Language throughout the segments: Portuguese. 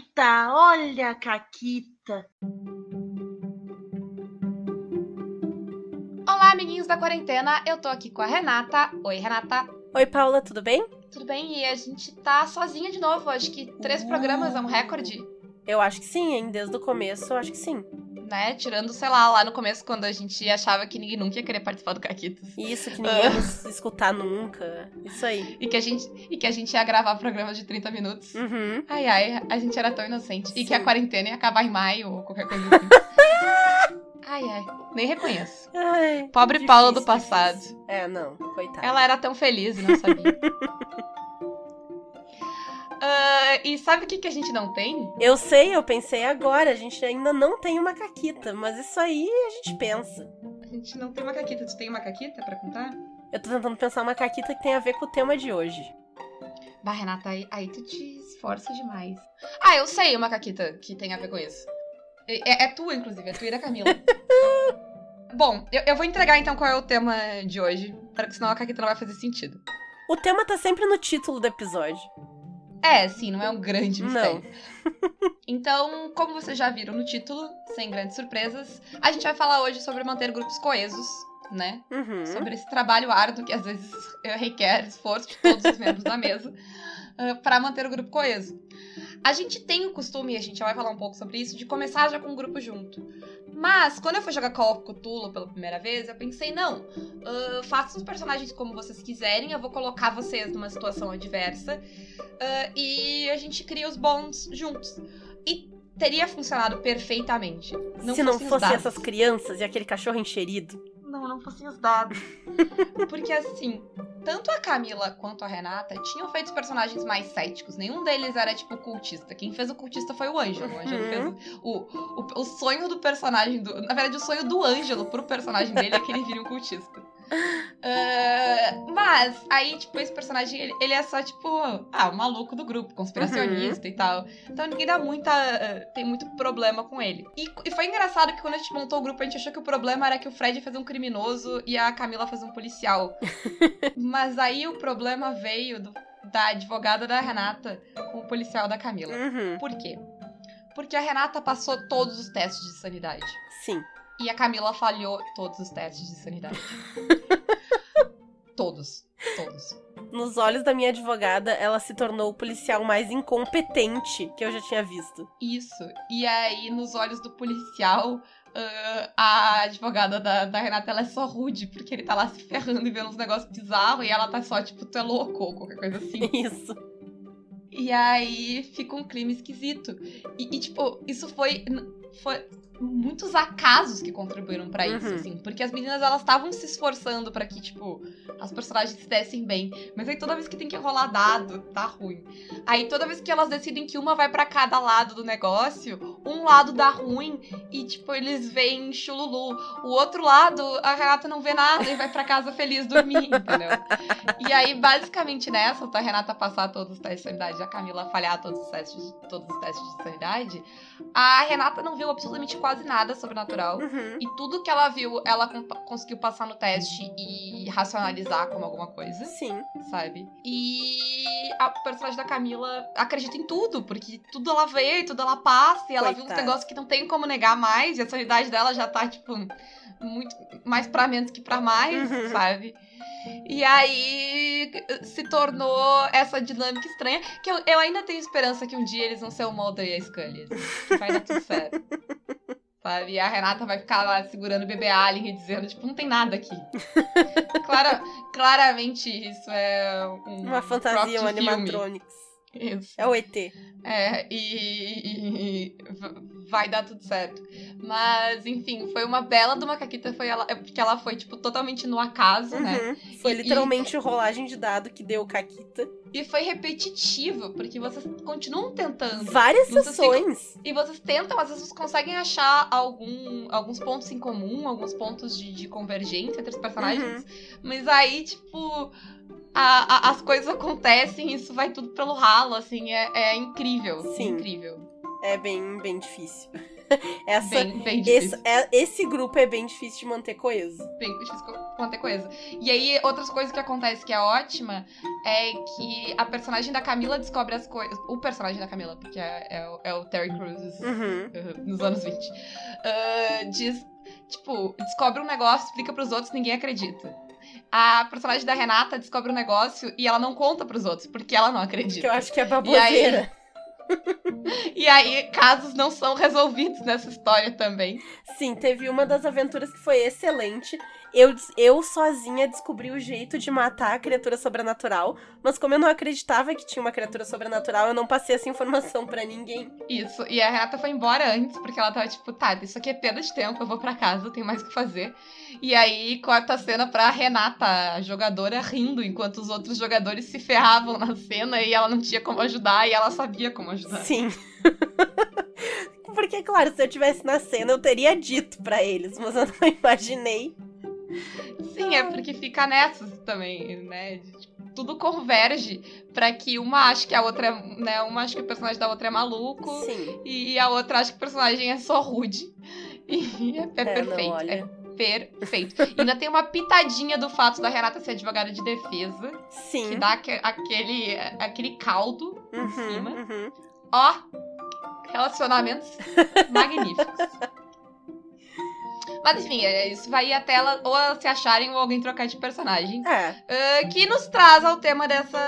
Caquita, olha a Caquita. Olá, amiguinhos da quarentena. Eu tô aqui com a Renata. Oi, Renata. Oi, Paula, tudo bem? Tudo bem? E a gente tá sozinha de novo. Acho que três programas é um recorde. Eu acho que sim, hein? Desde o começo, eu acho que sim. Né? Tirando, sei lá, lá no começo, quando a gente achava que ninguém nunca ia querer participar do Caquitos. Isso, que ninguém ia nos escutar nunca. Isso aí. E que, a gente, e que a gente ia gravar programas de 30 minutos. Uhum. Ai, ai, a gente era tão inocente. E que a Sim. quarentena ia acabar em maio ou qualquer coisa assim. ai, ai, nem reconheço. Ai, Pobre difícil, Paula do difícil. passado. É, não, coitada. Ela era tão feliz e não sabia. Ah, e sabe o que, que a gente não tem? Eu sei, eu pensei agora, a gente ainda não tem uma caquita, mas isso aí a gente pensa. A gente não tem uma caquita. Tu tem uma caquita pra contar? Eu tô tentando pensar uma caquita que tem a ver com o tema de hoje. Bah, Renata, aí, aí tu te esforça demais. Ah, eu sei uma caquita que tem a ver com isso. É, é tua, inclusive, é tua e da Camila. Bom, eu, eu vou entregar então qual é o tema de hoje, porque senão a caquita não vai fazer sentido. O tema tá sempre no título do episódio. É, sim, não é um grande Não. mistério. Então, como vocês já viram no título, sem grandes surpresas, a gente vai falar hoje sobre manter grupos coesos, né? Uhum. Sobre esse trabalho árduo que às vezes eh, requer esforço de todos os membros da mesa para manter o grupo coeso. A gente tem o costume, e a gente já vai falar um pouco sobre isso, de começar já com um grupo junto. Mas, quando eu fui jogar Call of Cthulhu pela primeira vez, eu pensei, não, ah, façam os personagens como vocês quiserem, eu vou colocar vocês numa situação adversa ah, e a gente cria os bonds juntos. E teria funcionado perfeitamente. Se não fossem essas crianças e aquele cachorro encherido. Não, não fossem os dados. Porque assim, tanto a Camila quanto a Renata tinham feito os personagens mais céticos. Nenhum deles era, tipo, cultista. Quem fez o cultista foi o Ângelo. O Ângelo Uhum. fez o, o, o sonho do personagem do. Na verdade, o sonho do Ângelo pro personagem dele é que ele vire um cultista. Ah, mas, aí, tipo, esse personagem, ele, ele é só, tipo, ah, o maluco do grupo, conspiracionista e tal. Então ninguém dá muita. eh, tem muito problema com ele. E, e foi engraçado que quando a gente montou o grupo, a gente achou que o problema era que o Fred ia fazer um criminoso e a Camila fazer um policial. Mas aí o problema veio do- da advogada da Renata com o policial da Camila. Uhum. Por quê? Porque a Renata passou todos os testes de sanidade. Sim. E a Camila falhou todos os testes de sanidade. todos. Todos. Nos olhos da minha advogada, ela se tornou o policial mais incompetente que eu já tinha visto. Isso. E aí, nos olhos do policial, ah, a advogada da, da Renata, ela é só rude, porque ele tá lá se ferrando e vendo uns negócios bizarros, e ela tá só, tipo, tu é louco, ou qualquer coisa assim. Isso. E aí, fica um clima esquisito. E, e, tipo, isso foi... Foi muitos acasos que contribuíram pra isso, Uhum. assim. Porque as meninas, elas estavam se esforçando pra que, tipo, as personagens se dessem bem. Mas aí toda vez que tem que rolar dado, tá ruim. Aí toda vez que elas decidem que uma vai pra cada lado do negócio, um lado dá ruim e, tipo, eles veem chululu. O outro lado, a Renata não vê nada e vai pra casa feliz dormir, entendeu? E aí, basicamente nessa, a Renata passar todos os testes de sanidade e a Camila falhar todos os testes, todos os testes de sanidade, a Renata não viu absolutamente quase nada sobrenatural. Uhum. E tudo que ela viu, ela con- conseguiu passar no teste e racionalizar como alguma coisa Sim. sabe? E a personagem da Camila acredita em tudo, porque tudo ela vê, tudo ela passa, e ela viu uns Coitada. negócios que não tem como negar mais, e a sanidade dela já tá, tipo, muito mais pra menos que pra mais, Uhum. sabe? E aí se tornou essa dinâmica estranha, que eu, eu ainda tenho esperança que um dia eles vão ser o Mulder e a Scully, vai dar tudo certo. Sabe? E a Renata vai ficar lá segurando o bebê Alien e dizendo, tipo, não tem nada aqui. Clara, claramente isso é um Uma fantasia, um animatronics. Isso. É o ET. É, e, e- e vai dar tudo certo. Mas, enfim, foi uma bela de uma caquita, foi ela, é porque ela foi, tipo, totalmente no acaso, né? Uhum. Foi E- literalmente rolagem de dado que deu caquita. E foi repetitivo, porque vocês continuam tentando. Várias sessões. E vocês tentam, às vezes vocês conseguem achar algum, alguns pontos em comum, alguns pontos de, de convergência entre os personagens. Mas aí, tipo, a- a- as coisas acontecem, isso vai tudo pelo ralo, assim, é, é incrível. Sim. Incrível. É bem, bem difícil. Essa, Bem, bem esse, difícil. é- esse grupo é bem difícil de manter coeso. Bem difícil co- manter coisa. E aí, outras coisas que acontecem que é ótima é que a personagem da Camila descobre as coisas. O personagem da Camila, porque é, é o- é o Terry Crews Uhum. uh, nos anos 20. ah, diz, tipo, descobre um negócio, explica pros outros, ninguém acredita. A personagem da Renata descobre um negócio e ela não conta pros outros, porque ela não acredita. eu acho que é baboseira. E aí, casos não são resolvidos nessa história também. Sim, teve uma das aventuras que foi excelente. Eu, eu sozinha descobri o jeito de matar a criatura sobrenatural, mas como eu não acreditava que tinha uma criatura sobrenatural, eu não passei essa informação pra ninguém. Isso. E a Renata foi embora antes, porque ela tava tipo, tá, isso aqui é perda de tempo, eu vou pra casa, tenho mais o que fazer. E aí corta a cena pra Renata, a jogadora, rindo, enquanto os outros jogadores se ferravam na cena e ela não tinha como ajudar e ela sabia como ajudar. Sim. Porque, claro, se eu tivesse na cena, eu teria dito pra eles, mas eu não imaginei. Sim, é porque fica nessas também, né? de, tipo, tudo converge pra que uma ache que a outra é, né? Uma acha que o personagem da outra é maluco Sim. e a outra acha que o personagem é só rude. E é, é não, perfeito. olha. É perfeito. E ainda tem uma pitadinha do fato da Renata ser advogada de defesa, que Sim. dá aque- aquele, aquele caldo em Uhum, cima. uhum. Ó, relacionamentos magníficos. Mas enfim, é, isso vai ir até ela ou se acharem ou alguém trocar de personagem. É, Ah, que nos traz ao tema dessa.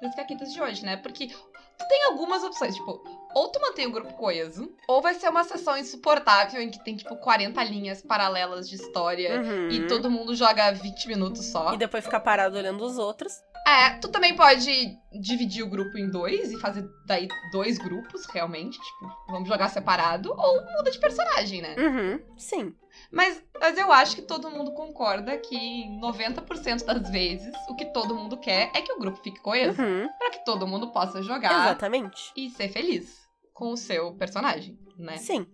das caquitas de hoje, né? Porque tu tem algumas opções, tipo, ou tu mantém o grupo coeso, ou vai ser uma sessão insuportável em que tem, tipo, 40 linhas paralelas de história uhum. e todo mundo joga 20 minutos só. E depois ficar parado olhando os outros. É, tu também pode dividir o grupo em dois e fazer daí dois grupos, realmente. Tipo, vamos jogar separado, ou muda de personagem, né? Uhum. Sim. Mas, mas eu acho que todo mundo concorda que em 90% das vezes o que todo mundo quer é que o grupo fique coeso. Uhum. Pra que todo mundo possa jogar Exatamente. e ser feliz com o seu personagem, né? Sim.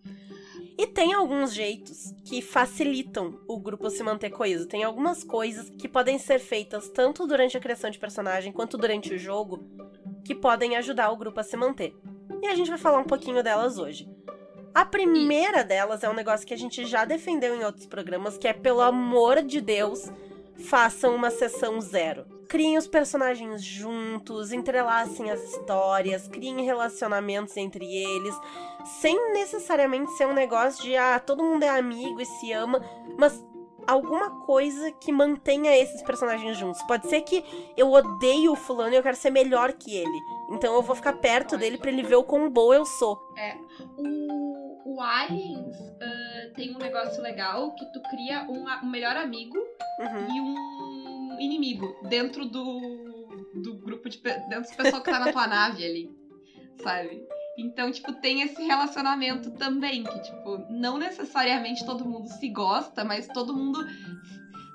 E tem alguns jeitos que facilitam o grupo se manter coeso. Tem algumas coisas que podem ser feitas tanto durante a criação de personagem quanto durante o jogo que podem ajudar o grupo a se manter. E a gente vai falar um pouquinho delas hoje. A primeira delas é um negócio que a gente já defendeu em outros programas, que é pelo amor de Deus, façam uma sessão zero. Criem os personagens juntos, entrelacem as histórias, criem relacionamentos entre eles, sem necessariamente ser um negócio de ah, todo mundo é amigo e se ama, mas alguma coisa que mantenha esses personagens juntos. Pode ser que eu odeio o fulano e eu quero ser melhor que ele. Então eu vou ficar perto dele pra ele ver o quão boa eu sou. O, o Aliens ah, tem um negócio legal que tu cria um, um melhor amigo Uhum. e um inimigo dentro do, do grupo de dentro do pessoal que tá na tua nave ali, sabe? Então, tipo, tem esse relacionamento também, que, tipo, não necessariamente todo mundo se gosta, mas todo mundo.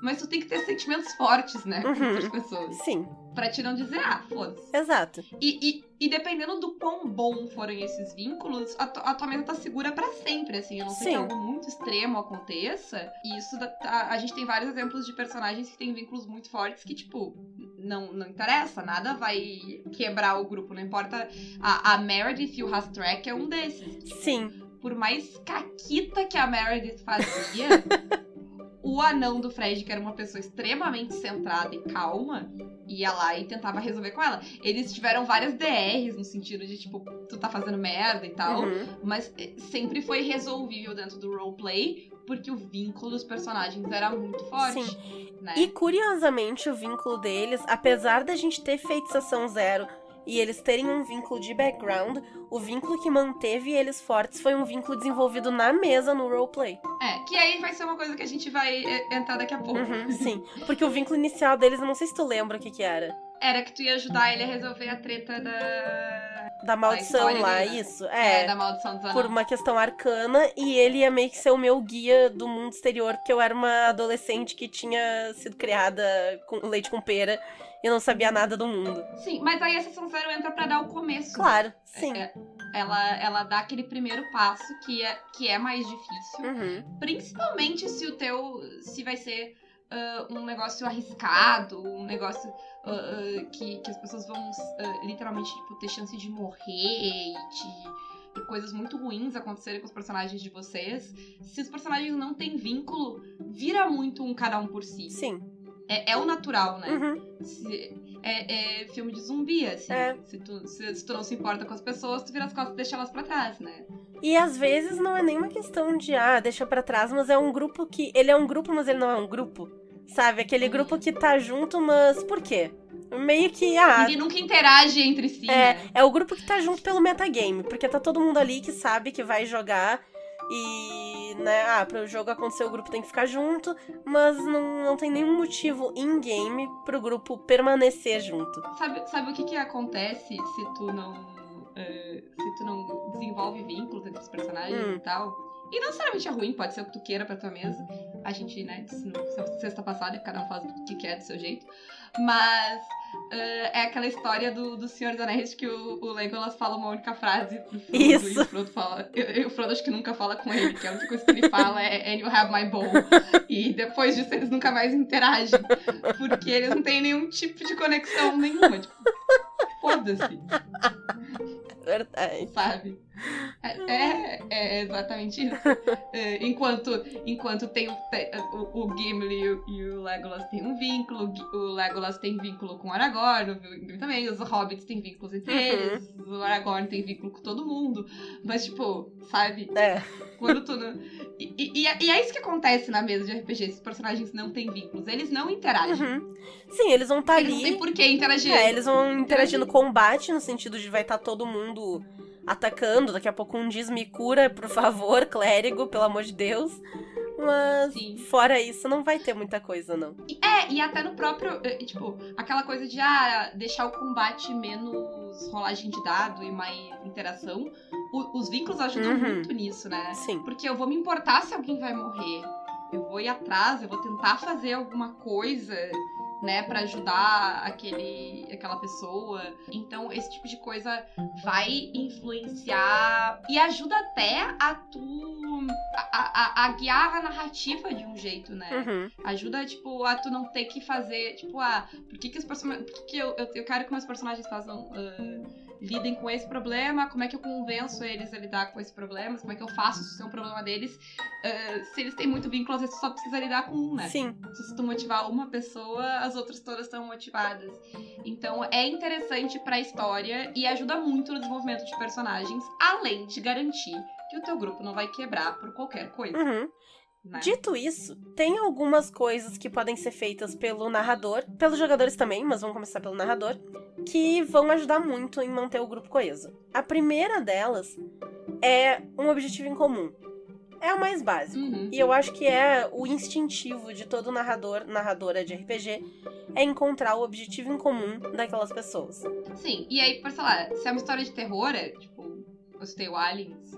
Mas tu tem que ter sentimentos fortes, né? Com Uhum. outras pessoas. Sim, Pra te não dizer, ah, foda-se. exato. E, e, e dependendo do quão bom forem esses vínculos, a, a tua mesa tá segura pra sempre, assim. A não ser que algo muito extremo aconteça. E isso, dá- tá- a gente tem vários exemplos de personagens que têm vínculos muito fortes que, tipo, não, não interessa, nada vai quebrar o grupo, não importa. A, a Meredith e o Rastrek é um desses. Sim, Por mais caquita que a Meredith fazia, o anão do Fred, que era uma pessoa extremamente centrada e calma, ia lá e tentava resolver com ela. Eles tiveram várias DRs no sentido de, tipo, tu tá fazendo merda e tal, uhum. mas eh, sempre foi resolvível dentro do roleplay, porque o vínculo dos personagens era muito forte. Né? E curiosamente, o vínculo deles, apesar da gente ter feitiçação zero e eles terem um vínculo de background, o vínculo que manteve eles fortes foi um vínculo desenvolvido na mesa no roleplay. É, que aí vai ser uma coisa que a gente vai eh, entrar daqui a pouco. Uhum, sim. Porque o vínculo inicial deles, eu não sei se tu lembra o que que era. Era que tu ia ajudar ele a resolver a treta da. Da maldição lá, dele, né? isso. É, É. da maldição dos por anões. uma questão arcana e ele ia meio que ser o meu guia do mundo exterior, porque eu era uma adolescente que tinha sido criada com leite com pera e não sabia nada do mundo. Sim, mas aí a sessão zero entra pra dar o começo. Claro, sim. É, ela, ela dá aquele primeiro passo que é, que é mais difícil. Uhum. Principalmente se o teu. Se vai ser ah, um negócio arriscado, um negócio ah, ah, que, que as pessoas vão literalmente tipo, ter chance de morrer e te. e coisas muito ruins acontecerem com os personagens de vocês, se os personagens não têm vínculo, vira muito um cada um por si. Sim. É, é o natural, né? Uhum. Se- é, é filme de zumbi, assim. É. Se, tu, se, se tu não se importa com as pessoas, tu vira as costas e deixa elas pra trás, né? E às vezes não é nem uma questão de, ah, deixa pra trás, mas é um grupo que. Ele é um grupo, mas ele não é um grupo. Sabe? Aquele Uhum. grupo que tá junto, mas por quê? Meio que, ah. Ninguém nunca interage entre si, É, né? é o grupo que tá junto pelo metagame, porque tá todo mundo ali que sabe que vai jogar e, né, ah, pro jogo acontecer o grupo tem que ficar junto, mas não, não tem nenhum motivo in-game pro grupo permanecer junto. Sabe, sabe o que que acontece se tu não... eh, se tu não desenvolve vínculos entre os personagens Hum. e tal? E não necessariamente é ruim, pode ser o que tu queira pra tua mesa. A gente, né, disse no sexta passada, cada um faz o que quer do seu jeito. Mas eh, é aquela história do, do Senhor dos Anéis que o, o Legolas fala uma única frase pro Frodo Isso. e o Frodo fala. E, e o Frodo acho que nunca fala com ele, que a única coisa que ele fala é And you have my bow. E depois disso eles nunca mais interagem. Porque eles não têm nenhum tipo de conexão nenhuma. Tipo, foda-se, Verdade. sabe? É, é, é exatamente isso. É, enquanto, enquanto tem o, o, o Gimli e o, e o Legolas têm um vínculo, o Legolas tem vínculo com o Aragorn, o Gimli também, os Hobbits têm vínculos entre Uhum. eles, o Aragorn tem vínculo com todo mundo. Mas, tipo, sabe? É. Quando tu não... E, e, e é- é isso que acontece na mesa de RPG, esses personagens não têm vínculos, eles não interagem. Uhum. Sim, eles vão estar Eles não têm ali. por que interagir. É, eles vão interagir no combate, no sentido de vai estar todo mundo atacando. Daqui a pouco um diz me cura, por favor, clérigo, pelo amor de Deus. Mas Sim. fora isso, não vai ter muita coisa, não. É, e até no próprio, eh, tipo, aquela coisa de ah, deixar o combate menos rolagem de dado e mais interação. O- os vínculos ajudam Uhum. muito nisso, né? Sim. Porque eu vou me importar se alguém vai morrer. Eu vou ir atrás, eu vou tentar fazer alguma coisa, né, Pra ajudar aquele, aquela pessoa. Então, esse tipo de coisa vai influenciar e ajuda até a tu a, a- a guiar a narrativa de um jeito, né? Uhum. Ajuda, tipo, a tu não ter que fazer, tipo, ah, por que, que os personagens. Por que, que eu, eu, eu quero que meus personagens façam. ah, lidem com esse problema, como é que eu convenço eles a lidar com esse problema, como é que eu faço isso ser um problema deles. ah, se eles têm muito vínculo, às vezes tu só precisa lidar com um, né? Sim. Se tu motivar uma pessoa, as outras todas estão motivadas. Então é interessante pra história e ajuda muito no desenvolvimento de personagens, além de garantir que o teu grupo não vai quebrar por qualquer coisa, Uhum. Né? Dito isso, tem algumas coisas que podem ser feitas pelo narrador, pelos jogadores também, mas vamos começar pelo narrador, que vão ajudar muito em manter o grupo coeso. A primeira delas é um objetivo em comum. É o mais básico. Uhum. E eu acho que é o instintivo de todo narrador, narradora de RPG, é encontrar o objetivo em comum daquelas pessoas. Sim, e aí, por sei lá, se é uma história de terror, é tipo, eu citei o Aliens,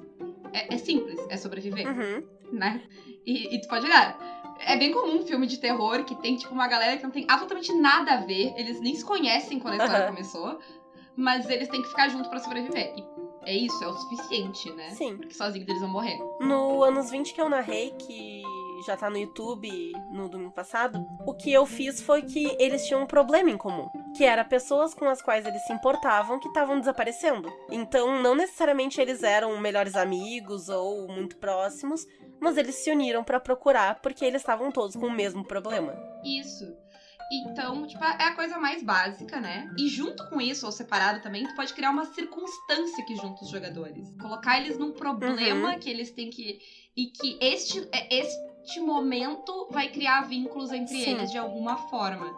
é, é simples, é sobreviver, Uhum. Né? E, e tu pode olhar. É bem comum um filme de terror que tem, tipo, uma galera que não tem absolutamente nada a ver, eles nem se conhecem quando a história Aham. começou, mas eles têm que ficar juntos pra sobreviver. E é isso, é o suficiente, né? Sim. Porque sozinhos eles vão morrer. No anos 20 que eu narrei, que já tá no YouTube no domingo passado, o que eu fiz foi que eles tinham um problema em comum, que era pessoas com as quais eles se importavam que estavam desaparecendo. Então, não necessariamente eles eram melhores amigos ou muito próximos, mas eles se uniram pra procurar porque eles estavam todos com o mesmo problema. Isso. Então, tipo, é a coisa mais básica, né? E junto com isso, ou separado também, tu pode criar uma circunstância que junta os jogadores. Colocar eles num problema que eles têm que. E que este, é- este momento vai criar vínculos entre Sim. eles de alguma forma,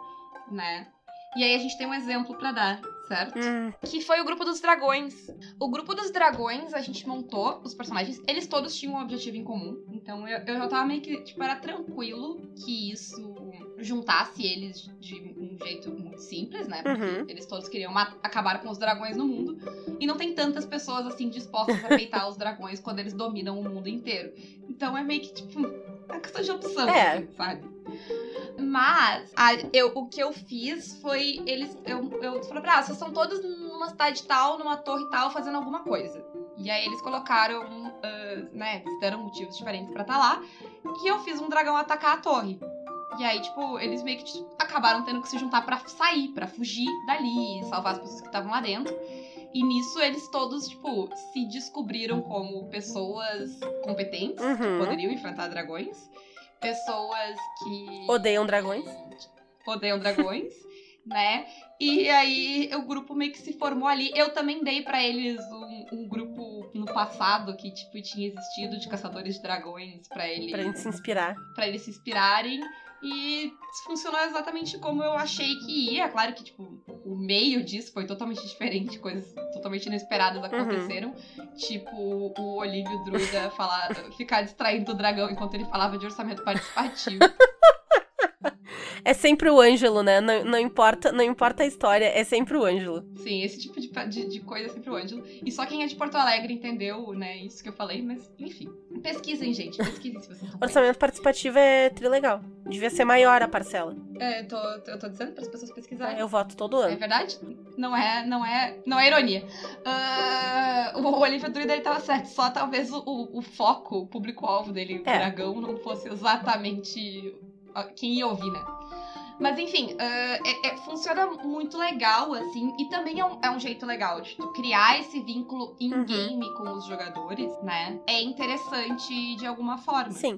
né? E aí a gente tem um exemplo pra dar, certo? Hum, que foi o grupo dos dragões. O grupo dos dragões, a gente montou os personagens, eles todos tinham um objetivo em comum. Então eu, eu já tava meio que, tipo, era tranquilo que isso juntasse eles de um jeito muito simples, né? Porque Uhum. eles todos queriam acabar com os dragões no mundo. E não tem tantas pessoas assim dispostas a peitar os dragões quando eles dominam o mundo inteiro. Então é meio que, tipo, uma questão de opção, É. assim, sabe? Mas a- eu, o que eu fiz foi eles. Eu, eu falei pra ah, vocês são todos numa cidade tal, numa torre tal, fazendo alguma coisa. E aí eles colocaram, ah, né? Deram motivos diferentes pra estar lá. E eu fiz um dragão atacar a torre. E aí, tipo, eles meio que tipo, acabaram tendo que se juntar pra sair, pra fugir dali, salvar as pessoas que estavam lá dentro. E nisso eles todos, tipo, se descobriram como pessoas competentes, Uhum. que poderiam enfrentar dragões. Pessoas que Odeiam dragões. odeiam dragões, né? E aí o grupo meio que se formou ali. Eu também dei pra eles um, um grupo no passado que, tipo, tinha existido de caçadores de dragões pra eles, Pra gente se inspirar. pra eles se inspirarem. E funcionou exatamente como eu achei que ia. Claro que, tipo, o meio disso foi totalmente diferente, coisas totalmente inesperadas aconteceram. Tipo, o Olívio Druida falar, ficar distraindo o dragão enquanto ele falava de orçamento participativo. É sempre o Ângelo, né? Não, não importa, não importa a história, é sempre o Ângelo. Sim, esse tipo de, de, de coisa é sempre o Ângelo. E só quem é de Porto Alegre entendeu, né, isso que eu falei, mas enfim. Pesquisem, gente. Pesquisem se vocês Orçamento participativo é trilegal. Devia ser maior a parcela. É, eu tô, eu tô dizendo para as pessoas pesquisarem. Eu voto todo É ano. verdade? Não é, não é, não é ironia. Ah, o Olivia Druida ele tava certo. Só talvez o, o, foco, o público-alvo dele, o É. dragão, não fosse exatamente quem ia ouvir, né? Mas enfim, ah, é- é- funciona muito legal, assim, e também é um, é um jeito legal de criar esse vínculo in-game com os jogadores, né? É interessante de alguma forma. Sim.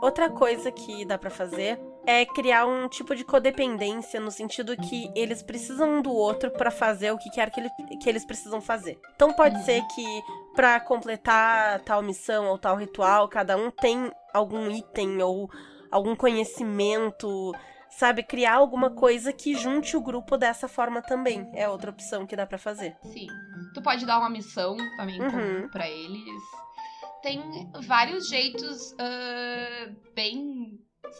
Outra coisa que dá pra fazer é criar um tipo de codependência no sentido que eles precisam um do outro pra fazer o que quer que, ele- que eles precisam fazer. Então pode Uhum. ser que pra completar tal missão ou tal ritual, cada um tem algum item ou algum conhecimento, sabe, criar alguma coisa que junte o grupo dessa forma também. É outra opção que dá pra fazer. Sim. Tu pode dar uma missão também Uhum. pra eles. Tem vários jeitos ah, bem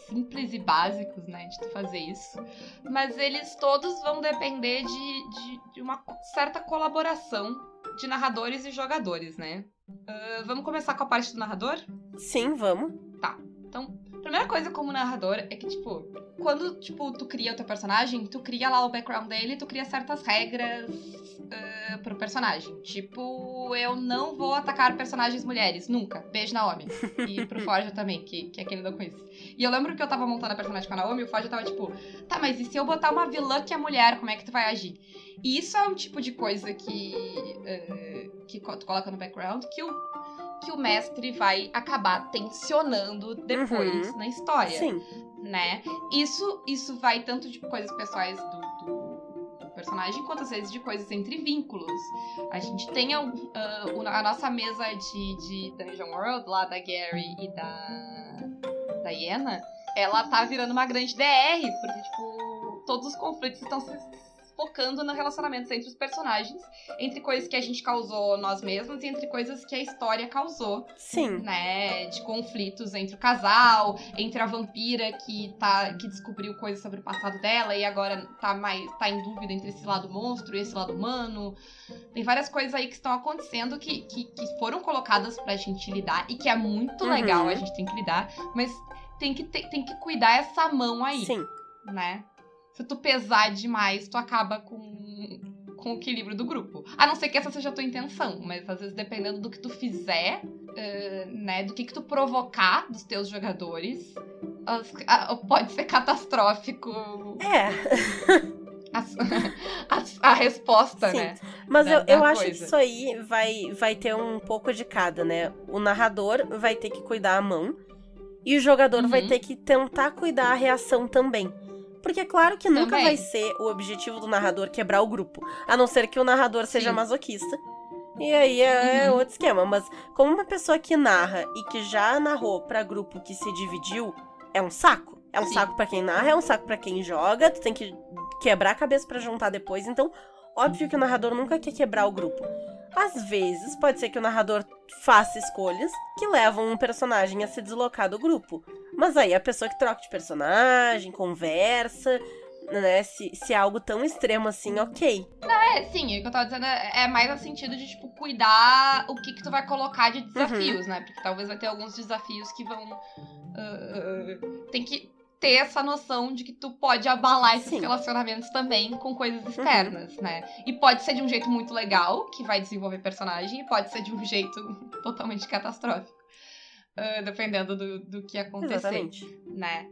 simples e básicos, né, de tu fazer isso. Mas eles todos vão depender de, de, de uma certa colaboração de narradores e jogadores, né? Ah, vamos começar com a parte do narrador? Sim, vamos. Primeira coisa como narrador é que, tipo, quando, tipo, tu cria o teu personagem, tu cria lá o background dele, tu cria certas regras ah, pro personagem. Tipo, eu não vou atacar personagens mulheres, nunca. Beijo, Naomi. E pro Forja também, que, que é quem lida com isso. E eu lembro que eu tava montando a personagem com a Naomi, e o Forja tava tipo, tá, mas e se eu botar uma vilã que é mulher, como é que tu vai agir? E isso é um tipo de coisa que, ah, que tu coloca no background que o que o mestre vai acabar tensionando depois na história, Sim. né? Isso, isso vai tanto de coisas pessoais do, do- do personagem, quanto às vezes de coisas entre vínculos. A gente tem a, ah, o- a nossa mesa de, de Dungeon World, lá da Gary e da, da Iena, ela tá virando uma grande DR, porque, tipo, todos os conflitos estão se focando no relacionamento entre os personagens, entre coisas que a gente causou nós mesmos e entre coisas que a história causou Sim. né, de conflitos entre o casal, entre a vampira que tá que descobriu coisas sobre o passado dela e agora tá mais tá em dúvida entre esse lado monstro e esse lado humano. Tem várias coisas aí que estão acontecendo que, que, que foram colocadas pra gente lidar e que é muito Uhum. legal, a gente tem que lidar, mas tem que ter- tem que cuidar essa mão aí, Sim. né? Se tu pesar demais, tu acaba com com o equilíbrio do grupo. A não ser que essa seja a tua intenção, mas às vezes dependendo do que tu fizer, eh, né, do que que tu provocar dos teus jogadores, as- a- pode ser catastrófico É. a, a- a resposta, Sim. né? Mas da- eu, da eu acho que isso aí vai, vai ter um pouco de cada, né? O narrador vai ter que cuidar a mão e o jogador vai Uhum. ter que tentar cuidar a reação também. Porque é claro que nunca Também. vai ser o objetivo do narrador quebrar o grupo. A não ser que o narrador seja Sim. masoquista. E aí é Uhum. outro esquema. Mas como uma pessoa que narra e que já narrou pra grupo que se dividiu, é um saco. É um Sim. saco pra quem narra, é um saco pra quem joga. Tu tem que quebrar a cabeça pra juntar depois. Então, óbvio que o narrador nunca quer quebrar o grupo. Às vezes, pode ser que o narrador faça escolhas que levam um personagem a se deslocar do grupo. Mas aí a pessoa que troca de personagem, conversa, né? Se, se é algo tão extremo assim, ok. É, sim, o que eu tava dizendo é, é mais no sentido de, tipo, cuidar o que que tu vai colocar de desafios, né? Porque talvez vai ter alguns desafios que vão... ah, tem que ter essa noção de que tu pode abalar esses Sim. relacionamentos também com coisas externas, né? E pode ser de um jeito muito legal, que vai desenvolver personagem, e pode ser de um jeito totalmente catastrófico. ah, dependendo do, do que acontecer Exatamente. né?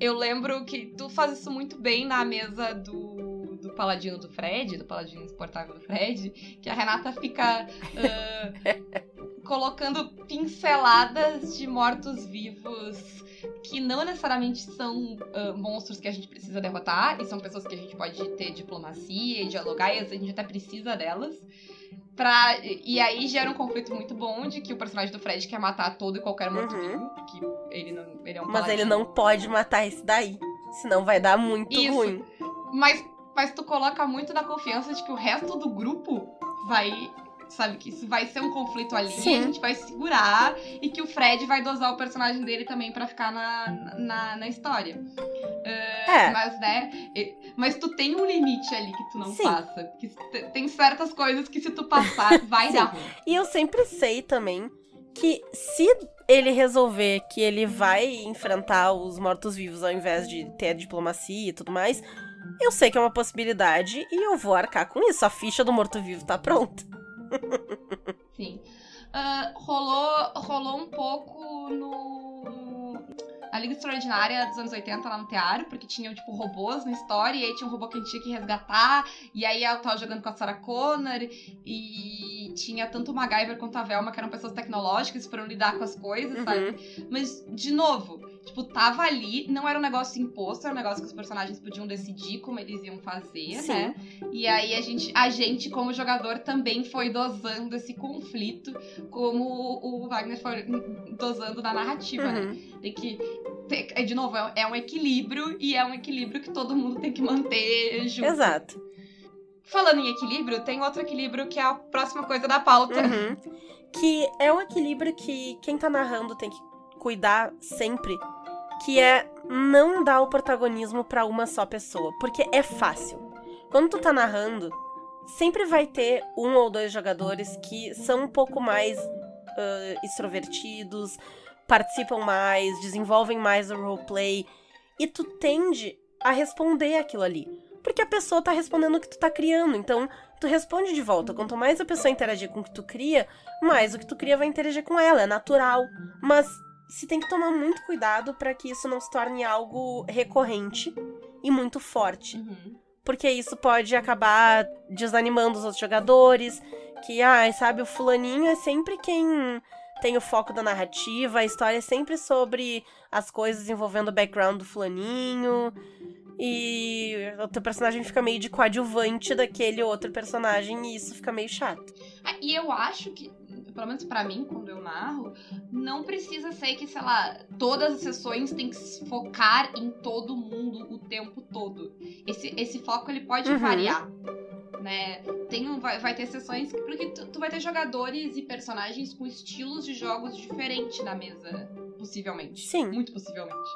Eu lembro que tu faz isso muito bem na mesa do, do do paladino do Fred, do paladino insuportável do Fred, que a Renata fica uh, colocando pinceladas de mortos-vivos que não necessariamente são uh, monstros que a gente precisa derrotar, e são pessoas que a gente pode ter diplomacia e dialogar, e a gente até precisa delas. Pra, e aí gera um conflito muito bom de que o personagem do Fred quer matar todo e qualquer morto-vivo, uhum. porque ele, não, ele é um Mas paladino. ele não pode matar esse daí, senão vai dar muito Isso. ruim. Mas, mas tu coloca muito da confiança de que o resto do grupo vai sabe? Que isso vai ser um conflito ali, Sim. a gente vai segurar e que o Fred vai dosar o personagem dele também para ficar na, na, na história. Uh, é. Mas, né? Mas tu tem um limite ali que tu não Sim. passa. Que tem certas coisas que se tu passar, vai dar ruim. E eu sempre sei também que se ele resolver que ele vai enfrentar os mortos-vivos ao invés de ter diplomacia e tudo mais, eu sei que é uma possibilidade e eu vou arcar com isso. A ficha do morto-vivo tá pronta. Sim. Uh, rolou, rolou um pouco no. A Liga Extraordinária dos anos 80 lá no teatro, porque tinham, tipo, robôs na história, e aí tinha um robô que a gente tinha que resgatar, e aí eu tava jogando com a Sarah Connor, e tinha tanto o MacGyver quanto a Velma, que eram pessoas tecnológicas para lidar com as coisas, uhum. sabe? Mas, de novo, Tipo, tava ali, não era um negócio imposto, era um negócio que os personagens podiam decidir como eles iam fazer, Sim. né? E aí a gente, a gente, como jogador, também foi dosando esse conflito, como o Wagner foi dosando na narrativa, né? uhum. né? Tem que. É, de novo, é, é um equilíbrio e é um equilíbrio que todo mundo tem que manter junto. Exato. Falando em equilíbrio, tem outro equilíbrio que é a próxima coisa da pauta. Uhum. Que é um equilíbrio que quem tá narrando tem que cuidar sempre, que é não dar o protagonismo para uma só pessoa, porque é fácil. Quando tu tá narrando, sempre vai ter um ou dois jogadores que são um pouco mais uh, extrovertidos, participam mais, desenvolvem mais o roleplay, e tu tende a responder aquilo ali. Porque a pessoa tá respondendo o que tu tá criando, então tu responde de volta. Quanto mais a pessoa interagir com o que tu cria, mais o que tu cria vai interagir com ela, é natural. Mas se tem que tomar muito cuidado para que isso não se torne algo recorrente e muito forte. Uhum. Porque isso pode acabar desanimando os outros jogadores. Que, ah, sabe, o fulaninho é sempre quem tem o foco da narrativa, a história é sempre sobre as coisas envolvendo o background do fulaninho. E o teu personagem fica meio de coadjuvante daquele outro personagem e isso fica meio chato. Ah, e eu acho que pelo menos para mim, quando eu narro, não precisa ser que, sei lá, todas as sessões tem que focar em todo mundo o tempo todo. Esse, esse foco ele pode uhum. variar. Né? Tem um, vai, vai ter sessões que, porque tu, tu, vai ter jogadores e personagens com estilos de jogos diferentes na mesa, possivelmente. Sim. Muito possivelmente.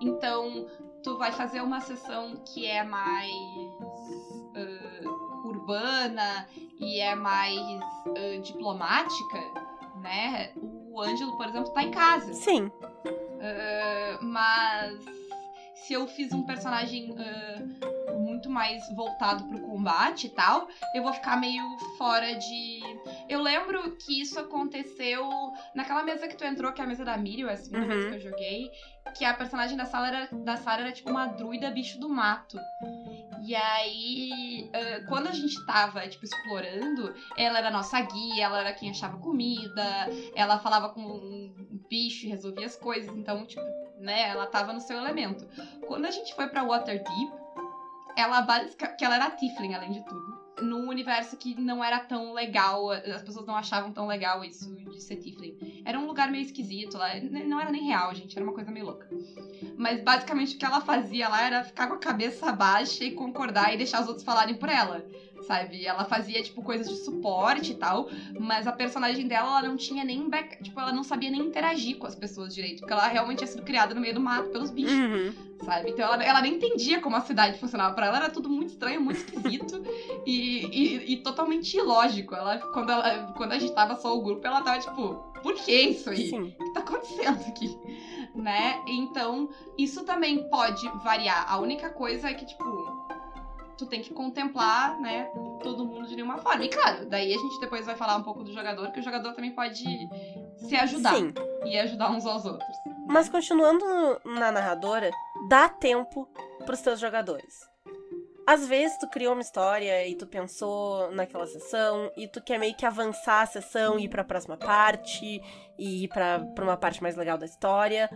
Então, tu vai fazer uma sessão que é mais urbana e é mais uh, diplomática, né? O Ângelo, por exemplo, tá em casa. Sim. Uh, mas se eu fiz um personagem uh, muito mais voltado pro combate e tal, eu vou ficar meio fora de. Eu lembro que isso aconteceu naquela mesa que tu entrou, que é a mesa da Miriam, a segunda uhum. vez que eu joguei, que a personagem da sala era, da Sarah era tipo uma druida bicho do mato. E aí, quando a gente tava, tipo, explorando, ela era nossa guia, ela era quem achava comida, ela falava com um bicho e resolvia as coisas, então, tipo, né, ela tava no seu elemento. Quando a gente foi pra Waterdeep, ela basicamente, ela era Tiflin, além de tudo num universo que não era tão legal, as pessoas não achavam tão legal isso de ser Tiflin. Era um lugar meio esquisito lá, não era nem real, gente, era uma coisa meio louca. Mas basicamente o que ela fazia lá era ficar com a cabeça baixa e concordar e deixar os outros falarem por ela sabe? Ela fazia, tipo, coisas de suporte e tal, mas a personagem dela, ela não tinha nem back... Tipo, ela não sabia nem interagir com as pessoas direito, porque ela realmente tinha sido criada no meio do mato pelos bichos, uhum. sabe? Então ela, ela nem entendia como a cidade funcionava. Pra ela era tudo muito estranho, muito esquisito e, e, e, totalmente ilógico. Ela quando, ela, quando a gente tava só o grupo, ela tava, tipo, por que isso aí? Sim. O que tá acontecendo aqui? Né? Então, isso também pode variar. A única coisa é que, tipo, tu tem que contemplar, né, todo mundo de nenhuma forma. E claro, daí a gente depois vai falar um pouco do jogador, que o jogador também pode se ajudar Sim. e ajudar uns aos outros. Mas continuando na narradora, dá tempo pros teus jogadores. Às vezes tu criou uma história e tu pensou naquela sessão e tu quer meio que avançar a sessão e ir pra próxima parte e ir pra, pra uma parte mais legal da história.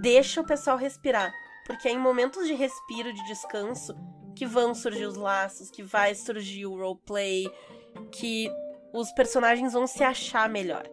Deixa o pessoal respirar. Porque é em momentos de respiro, de descanso, que vão surgir os laços, que vai surgir o roleplay, que os personagens vão se achar melhor.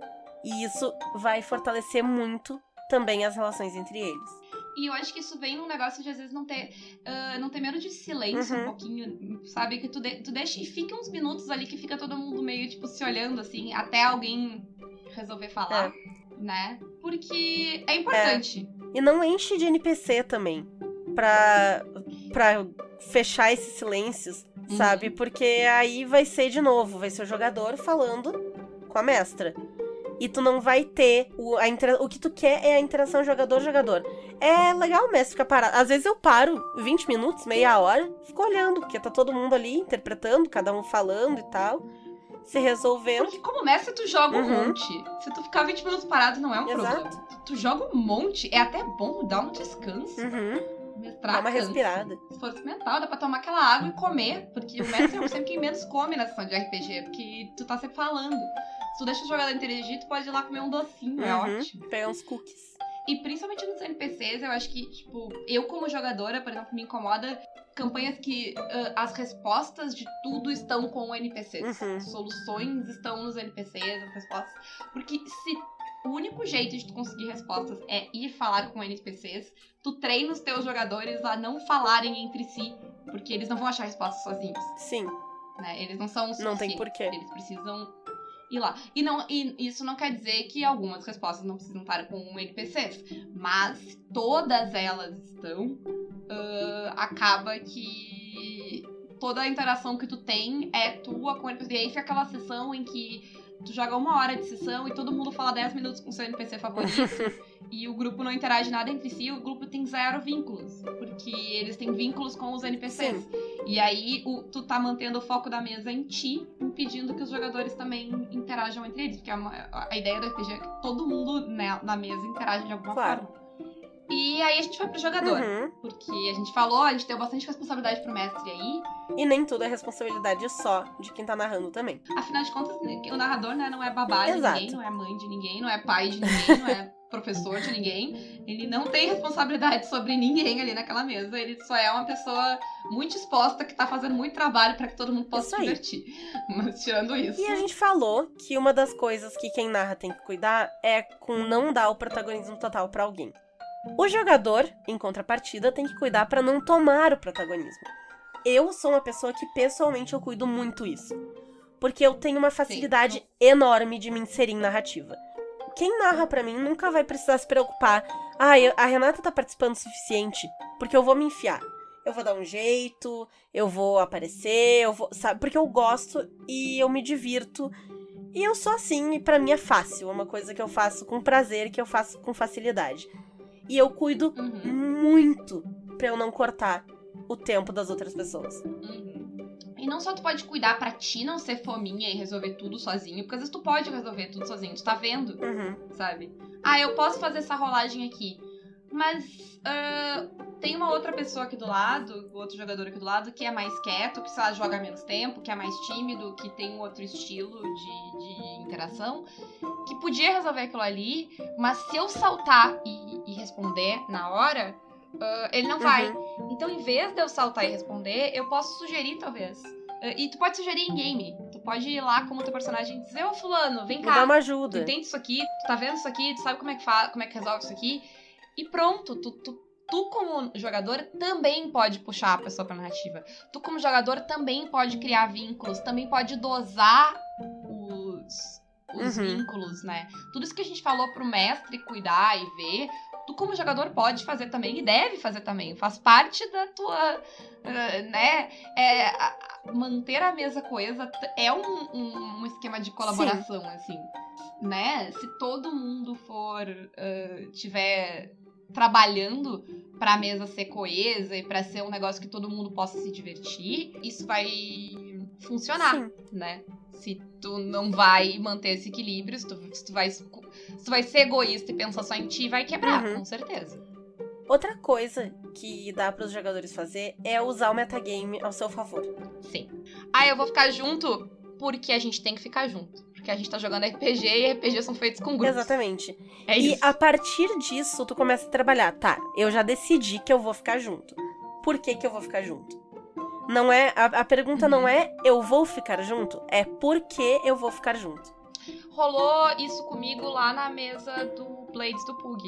E isso vai fortalecer muito também as relações entre eles. E eu acho que isso vem num negócio de às vezes não ter, uh, não ter medo de silêncio Uhum. um pouquinho, sabe? Que tu, de, tu deixa e fica uns minutos ali que fica todo mundo meio, tipo, se olhando assim, até alguém resolver falar, né? Porque é importante. E não enche de NPC também. Pra, pra fechar esses silêncios, Uhum. sabe? Porque aí vai ser de novo, vai ser o jogador falando com a mestra. E tu não vai ter o, a intera- o que tu quer é a interação jogador-jogador. É legal o mestre ficar parado. Às vezes eu paro 20 minutos, meia hora, fico olhando, porque tá todo mundo ali interpretando, cada um falando e tal, se resolvendo. Porque como mestre, tu joga um Uhum. monte. Se tu ficar 20 minutos parado, não é um Exato. problema. Tu joga um monte, é até bom dar um descanso. Uhum, Dá uma cansa. respirada. Esforço mental, dá pra tomar aquela água e comer. Porque o mestre é sempre quem menos come na sessão de RPG, porque tu tá sempre falando. Se tu deixa o jogador interagir, tu pode ir lá comer um docinho, é Uhum. ótimo. Pegar uns cookies. E principalmente nos NPCs, eu acho que, tipo, eu como jogadora, por exemplo, me incomoda campanhas que ah, as respostas de tudo estão com NPCs. Uhum. Soluções estão nos NPCs, as respostas. Porque se o único jeito de tu conseguir respostas é ir falar com NPCs, tu treina os teus jogadores a não falarem entre si, porque eles não vão achar respostas sozinhos, Sim, né? Eles não são não tem porquê. Eles precisam ir lá. E, não, e isso não quer dizer que algumas respostas não precisam estar com NPCs. Mas se todas elas estão, ah, acaba que toda a interação que tu tem é tua com o NPC. E aí fica aquela sessão em que tu joga uma hora de sessão e todo mundo fala 10 minutos com seu NPC favorito. e o grupo não interage nada entre si, o grupo tem zero vínculos. Porque eles têm vínculos com os NPCs. E aí o- tu tá mantendo o foco da mesa em ti, impedindo que os jogadores também interajam entre eles. Porque a, ma- a ideia do RPG é que todo mundo né, na mesa interage de alguma Claro. forma. E aí a gente vai pro jogador. Uhum. Porque a gente falou, a gente deu bastante responsabilidade pro mestre aí. E nem tudo é responsabilidade só de quem tá narrando também. Afinal de contas, o narrador né, não é babá de Exato. ninguém, não é mãe de ninguém, não é pai de ninguém, não é professor de ninguém. Ele não tem responsabilidade sobre ninguém ali naquela mesa. Ele só é uma pessoa muito exposta que tá fazendo muito trabalho pra que todo mundo possa Isso se aí. divertir. Mas tirando isso. E a gente falou que uma das coisas que quem narra tem que cuidar é com não dar o protagonismo total pra alguém. O jogador, em contrapartida, tem que cuidar pra não tomar o protagonismo. Eu sou uma pessoa que pessoalmente eu cuido muito isso, porque eu tenho uma facilidade enorme de me inserir em narrativa. Quem narra pra mim nunca vai precisar se preocupar. Ah, eu- a Renata tá participando o suficiente, porque eu vou me enfiar. Eu vou dar um jeito, eu vou aparecer, eu vou, sabe? Porque eu gosto e eu me divirto. E eu sou assim, e pra mim é fácil, é uma coisa que eu faço com prazer que eu faço com facilidade. E eu cuido Uhum, muito pra eu não cortar o tempo das outras pessoas. uhum. E não só tu pode cuidar pra ti não ser fominha e resolver tudo sozinho, porque às vezes tu pode resolver tudo sozinho, tu tá vendo. Uhum. sabe? Ah, eu posso fazer essa rolagem aqui. Mas ah, tem uma outra pessoa aqui do lado, outro jogador aqui do lado, que é mais quieto, que sei lá, joga menos tempo, que é mais tímido, que tem um outro estilo de, de interação, que podia resolver aquilo ali, mas se eu saltar e responder na hora, ah, ele não vai. Uhum. Então, em vez de eu saltar e responder, eu posso sugerir, talvez. Ah, E tu pode sugerir em game. Tu pode ir lá como teu personagem e dizer, ô fulano, vem Me cá. dá uma Tu ajuda. entende isso aqui, tu tá vendo isso aqui, tu sabe como é que, como é que resolve isso aqui. E pronto, tu, tu, tu como jogador também pode puxar a pessoa pra narrativa. Tu como jogador também pode criar vínculos, também pode dosar os, os Uhum. vínculos, né? Tudo isso que a gente falou pro mestre cuidar e ver, tu como jogador pode fazer também e deve fazer também. Faz parte da tua, ah, né? É, a- a- manter a mesa coesa é um, um, um esquema de colaboração, assim. Né? Se todo mundo for, ah, tiver trabalhando pra mesa ser coesa e pra ser um negócio que todo mundo possa se divertir, isso vai funcionar Sim. né? Se tu não vai manter esse equilíbrio, se tu, se tu vai, se tu vai ser egoísta e pensar só em ti, vai quebrar, Uhum. com certeza. Outra coisa que dá para os jogadores fazer é usar o metagame ao seu favor. Sim. Ah, eu vou ficar junto porque a gente tem que ficar junto. Porque a gente tá jogando RPG e RPG são feitos com grupos. Exatamente. É e isso. a partir disso, tu começa a trabalhar. Tá, eu já decidi que eu vou ficar junto. Por que, que eu vou ficar junto? Não é. A, a pergunta não Uhum. é eu vou ficar junto, é por que eu vou ficar junto. Rolou isso comigo lá na mesa do Blades do Pug.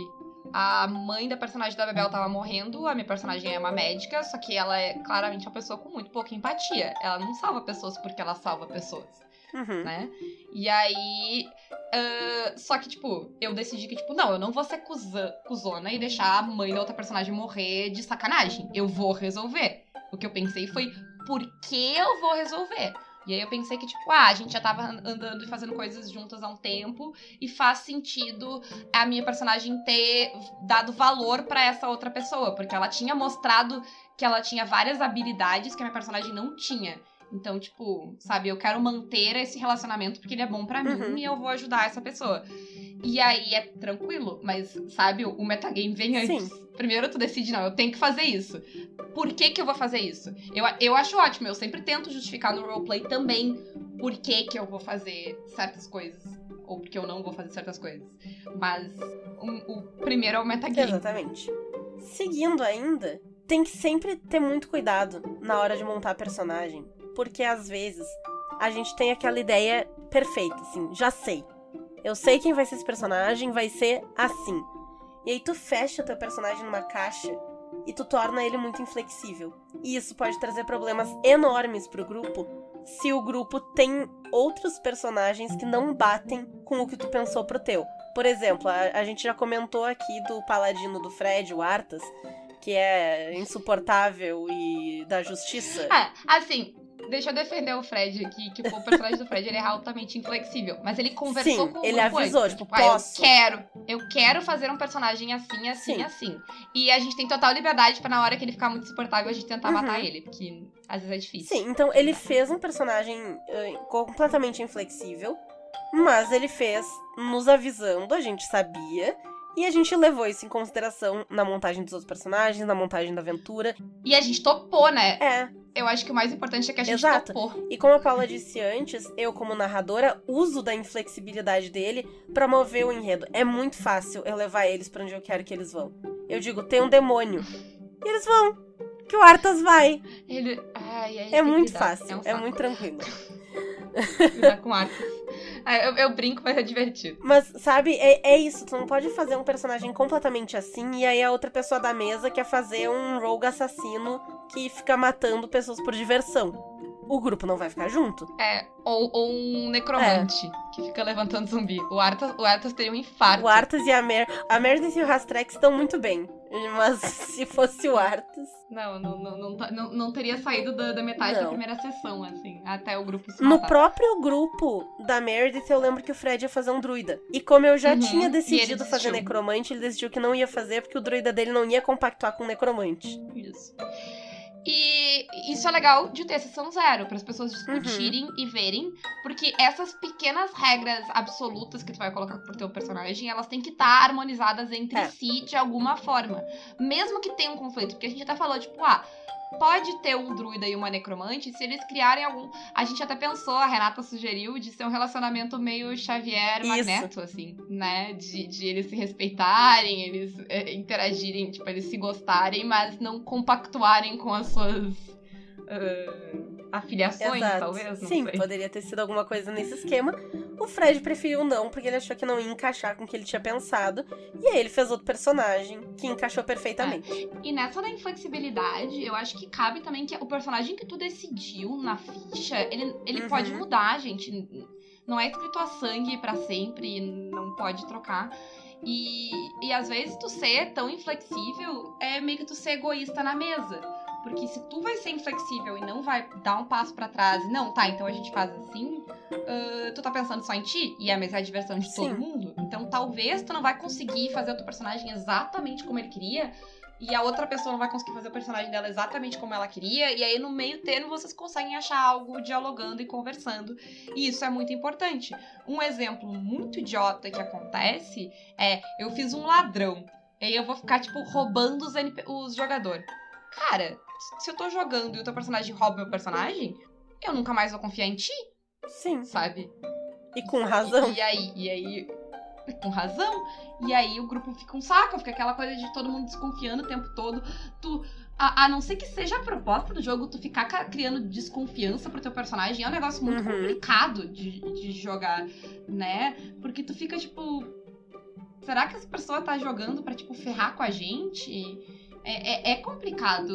A mãe da personagem da Bebel tava morrendo, a minha personagem é uma médica, só que ela é claramente uma pessoa com muito pouca empatia. Ela não salva pessoas porque ela salva pessoas. Uhum. né? E aí. ah, só que, tipo, eu decidi que, tipo, não, eu não vou ser cuza- cuzona e deixar a mãe da outra personagem morrer de sacanagem. Eu vou resolver. O que eu pensei foi, por que eu vou resolver? E aí eu pensei que, tipo, ah, a gente já tava an- andando e fazendo coisas juntas há um tempo e faz sentido a minha personagem ter dado valor pra essa outra pessoa, porque ela tinha mostrado que ela tinha várias habilidades que a minha personagem não tinha. Então, tipo, sabe, eu quero manter esse relacionamento porque ele é bom pra mim Uhum. e eu vou ajudar essa pessoa. E aí é tranquilo, mas, sabe, o metagame vem antes. Primeiro tu decide, não, eu tenho que fazer isso. Por que que eu vou fazer isso? Eu, eu acho ótimo, eu sempre tento justificar no roleplay também por que que eu vou fazer certas coisas. Ou porque eu não vou fazer certas coisas. Mas o, o primeiro é o metagame. Exatamente. Seguindo ainda, tem que sempre ter muito cuidado na hora de montar personagem. Porque às vezes a gente tem aquela ideia perfeita, assim, já sei. Eu sei quem vai ser esse personagem, vai ser assim. E aí tu fecha teu personagem numa caixa e tu torna ele muito inflexível. E isso pode trazer problemas enormes pro grupo se o grupo tem outros personagens que não batem com o que tu pensou pro teu. Por exemplo, a, a gente já comentou aqui do paladino do Fred, o Arthas, que é insuportável e da justiça. Ah, assim, deixa eu defender o Fred aqui, que o personagem do Fred ele é altamente inflexível. Mas ele conversou Sim, com o ele avisou, antes, tipo, ah, eu posso. quero, eu quero fazer um personagem assim, assim, Sim. assim. E a gente tem total liberdade pra na hora que ele ficar muito insuportável, a gente tentar Uhum. matar ele, porque às vezes é difícil. Sim, então ele fez um personagem eh, completamente inflexível, mas ele fez nos avisando, a gente sabia. E a gente levou isso em consideração na montagem dos outros personagens, na montagem da aventura. E a gente topou, né? É, Eu acho que o mais importante é que a gente Exato. topou. E como a Paula disse antes, eu, como narradora, uso da inflexibilidade dele pra mover o enredo. É muito fácil eu levar eles pra onde eu quero que eles vão. Eu digo, tem um demônio. E eles vão. Que o Arthas vai. Ele. Ai, ai, É muito lidar. fácil. É, um É muito tranquilo. lidar com artes. Ah, eu, eu brinco, mas é divertido. Mas, sabe, é, é isso. Tu não pode fazer um personagem completamente assim e aí a outra pessoa da mesa quer fazer um rogue assassino que fica matando pessoas por diversão. O grupo não vai ficar junto. É, ou, ou um necromante que fica levantando zumbi. O Arthas, o Arthas teria um infarto. O Arthas e a Mer... A Meredith e o Rastrex estão muito bem. Mas se fosse o Arthas... Não, não, não, não, tá- não, teria saído da, da metade da Não. primeira sessão, assim, até o grupo se No matar. próprio grupo da Meredith, eu lembro que o Fred ia fazer um druida. E como eu já Uhum, tinha decidido fazer necromante, ele decidiu que não ia fazer porque o druida dele não ia compactuar com o necromante. Isso. E isso é legal de ter sessão zero, para as pessoas Uhum. discutirem e verem, porque essas pequenas regras absolutas que tu vai colocar pro teu personagem, elas têm que estar harmonizadas entre É. si de alguma forma. Mesmo que tenha um conflito, porque a gente até falou, tipo, ah, pode ter um druida e uma necromante se eles criarem algum. A gente até pensou, a Renata sugeriu, de ser um relacionamento meio Xavier Isso. Magneto, assim, né? De, de eles se respeitarem, eles é, interagirem, tipo, eles se gostarem, mas não compactuarem com as suas ah, afiliações, Exato. talvez, Sim, sei. poderia ter sido alguma coisa nesse esquema. O Fred preferiu não, porque ele achou que não ia encaixar com o que ele tinha pensado. E aí ele fez outro personagem que encaixou perfeitamente. E nessa da inflexibilidade, eu acho que cabe também que o personagem que tu decidiu na ficha, ele, ele Uhum. pode mudar, gente. Não é escrito a sangue pra sempre, não pode trocar. E, e às vezes tu ser tão inflexível é meio que tu ser egoísta na mesa. Porque se tu vai ser inflexível e não vai dar um passo pra trás, e não, tá, então a gente faz assim, ah, tu tá pensando só em ti, e é a diversão de todo Sim. mundo. Então talvez tu não vai conseguir fazer o teu personagem exatamente como ele queria, e a outra pessoa não vai conseguir fazer o personagem dela exatamente como ela queria, e aí no meio termo vocês conseguem achar algo dialogando e conversando, e isso é muito importante. Um exemplo muito idiota que acontece é: eu fiz um ladrão. E aí eu vou ficar, tipo, roubando os, NP os jogadores. Cara, se eu tô jogando e o teu personagem rouba meu personagem, eu nunca mais vou confiar em ti, Sim. sabe? E com razão. E, e aí, e aí, com razão. E aí o grupo fica um saco, fica aquela coisa de todo mundo desconfiando o tempo todo. Tu, a, a não ser que seja a proposta do jogo, tu ficar ca- criando desconfiança pro teu personagem, é um negócio muito Uhum. complicado de, de jogar, né? Porque tu fica tipo. Será que essa pessoa tá jogando pra, tipo, ferrar com a gente? É, é, é complicado,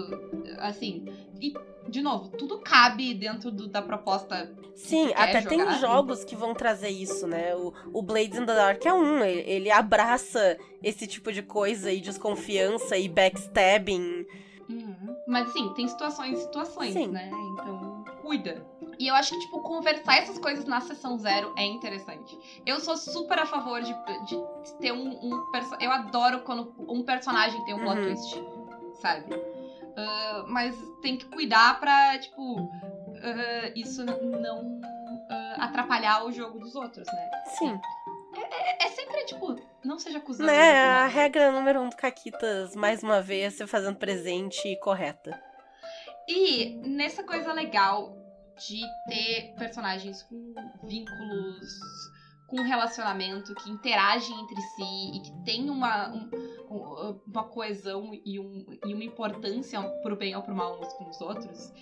assim. E, de novo, tudo cabe dentro do- da proposta Sim, até tem jogos que vão trazer isso, né? O, o Blades in the Dark é um, ele, ele abraça esse tipo de coisa e desconfiança e backstabbing. Uhum. Mas assim, tem situações e situações, Sim. né? Então, cuida. E eu acho que, tipo, conversar essas coisas na sessão zero é interessante. Eu sou super a favor de, de ter um, um Eu adoro quando um personagem tem um plot Uhum. twist, sabe? Ah, mas tem que cuidar pra, tipo, ah, isso não ah, atrapalhar o jogo dos outros, né? Sim. É, é sempre, tipo, não seja acusado. Né, a regra número um do Caquitas, mais uma vez, se fazendo presente e correta. E nessa coisa legal de ter personagens com vínculos, com relacionamento, que interagem entre si e que tem uma, um- um- uma coesão e, um- e uma importância pro bem ou pro mal uns com os outros.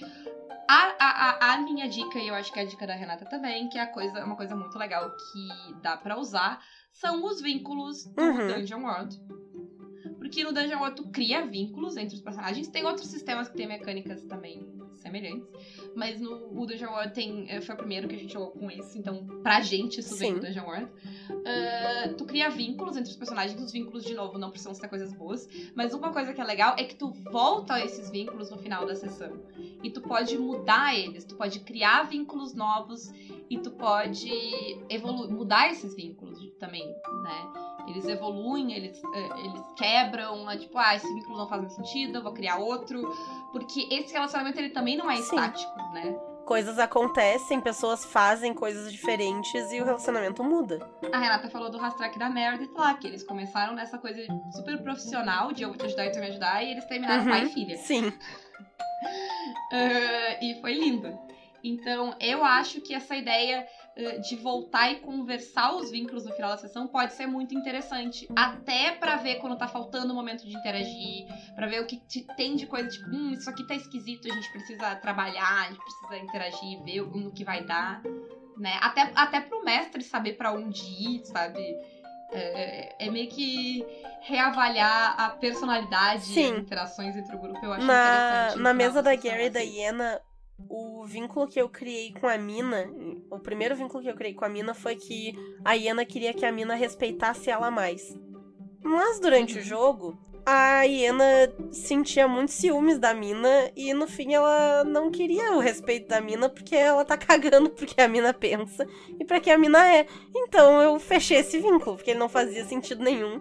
A, a, a, minha dica, e eu acho que é a dica da Renata também, que é a coisa, uma coisa muito legal que dá pra usar, são os vínculos do Uhum. Dungeon World. Porque no Dungeon World tu cria vínculos entre os personagens. Tem outros sistemas que tem mecânicas também semelhantes. Mas no o Dungeon World tem, eh, foi o primeiro que a gente jogou com isso. Então, pra gente, isso vem do Dungeon World. Ah, tu cria vínculos entre os personagens. Os vínculos, de novo, não precisam ser coisas boas. Mas uma coisa que é legal é que tu volta a esses vínculos no final da sessão. E tu pode mudar eles. Tu pode criar vínculos novos. E tu pode mudar esses vínculos também, né? Eles evoluem, eles, eh, eles quebram, é tipo, ah, esse vínculo não faz mais sentido, eu vou criar outro. Porque esse relacionamento, ele também não é Sim. estático, né? Coisas acontecem, pessoas fazem coisas diferentes e o relacionamento muda. A Renata falou do Rastrack da Meredith lá, que eles começaram nessa coisa super profissional de eu vou te ajudar e tu me ajudar, e eles terminaram Uhum. pai e filha. Sim. Ah, e foi lindo. Então, eu acho que essa ideia de voltar e conversar os vínculos no final da sessão pode ser muito interessante. Até pra ver quando tá faltando o momento de interagir, pra ver o que te- tem de coisa, tipo, hum, isso aqui tá esquisito, a gente precisa trabalhar, a gente precisa interagir, ver o- no que vai dar, né? Até, até pro mestre saber pra onde ir, sabe? É, é meio que reavaliar a personalidade e Sim. as interações entre o grupo, eu acho Na, interessante. na mesa da Gary e da. Iena, o vínculo que eu criei com a Mina, o primeiro vínculo que eu criei com a Mina foi que a Iena queria que a Mina respeitasse ela mais. Mas durante Uhum. o jogo, a Iena sentia muitos ciúmes da Mina e no fim ela não queria o respeito da Mina porque ela tá cagando porque a Mina pensa e pra que a Mina é. Então eu fechei esse vínculo, porque ele não fazia sentido nenhum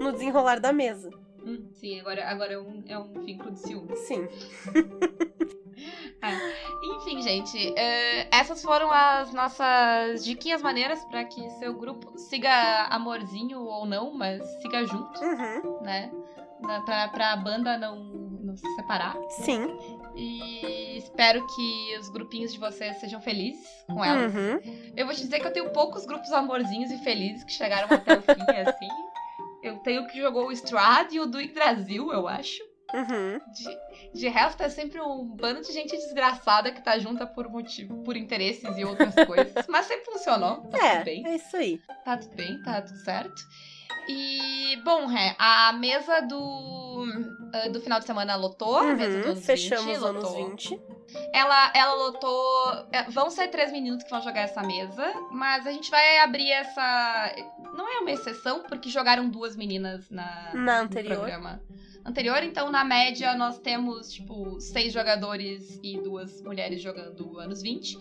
no desenrolar da mesa. Hum, sim, agora, agora é, um, é um vínculo de ciúme. Sim. Enfim, gente, eh, essas foram as nossas diquinhas maneiras pra que seu grupo siga amorzinho ou não, mas siga junto, Uhum. né? Pra, pra banda não, não se separar. Sim. E espero que os grupinhos de vocês sejam felizes com elas. Uhum. Eu vou te dizer que eu tenho poucos grupos amorzinhos e felizes que chegaram até o fim, assim. Eu tenho o que jogou o Strad e o do Yggdrasil, eu acho. Uhum. De, de resto, é sempre um bando de gente desgraçada que tá junta por motivo, por interesses e outras coisas. Mas sempre funcionou, tá É, tudo bem. é isso aí. Tá tudo bem, tá tudo certo. E, bom, Ré, a mesa do, ah, do final de semana lotou. a mesa do Uhum, Fechamos 20, os anos lotou. 20. Ela, ela lotou. é, Vão ser três meninos que vão jogar essa mesa, mas a gente vai abrir essa. Não é uma exceção, porque jogaram duas meninas na, Na no anterior. programa anterior. Então, na média, nós temos, tipo, seis jogadores e duas mulheres jogando anos 20.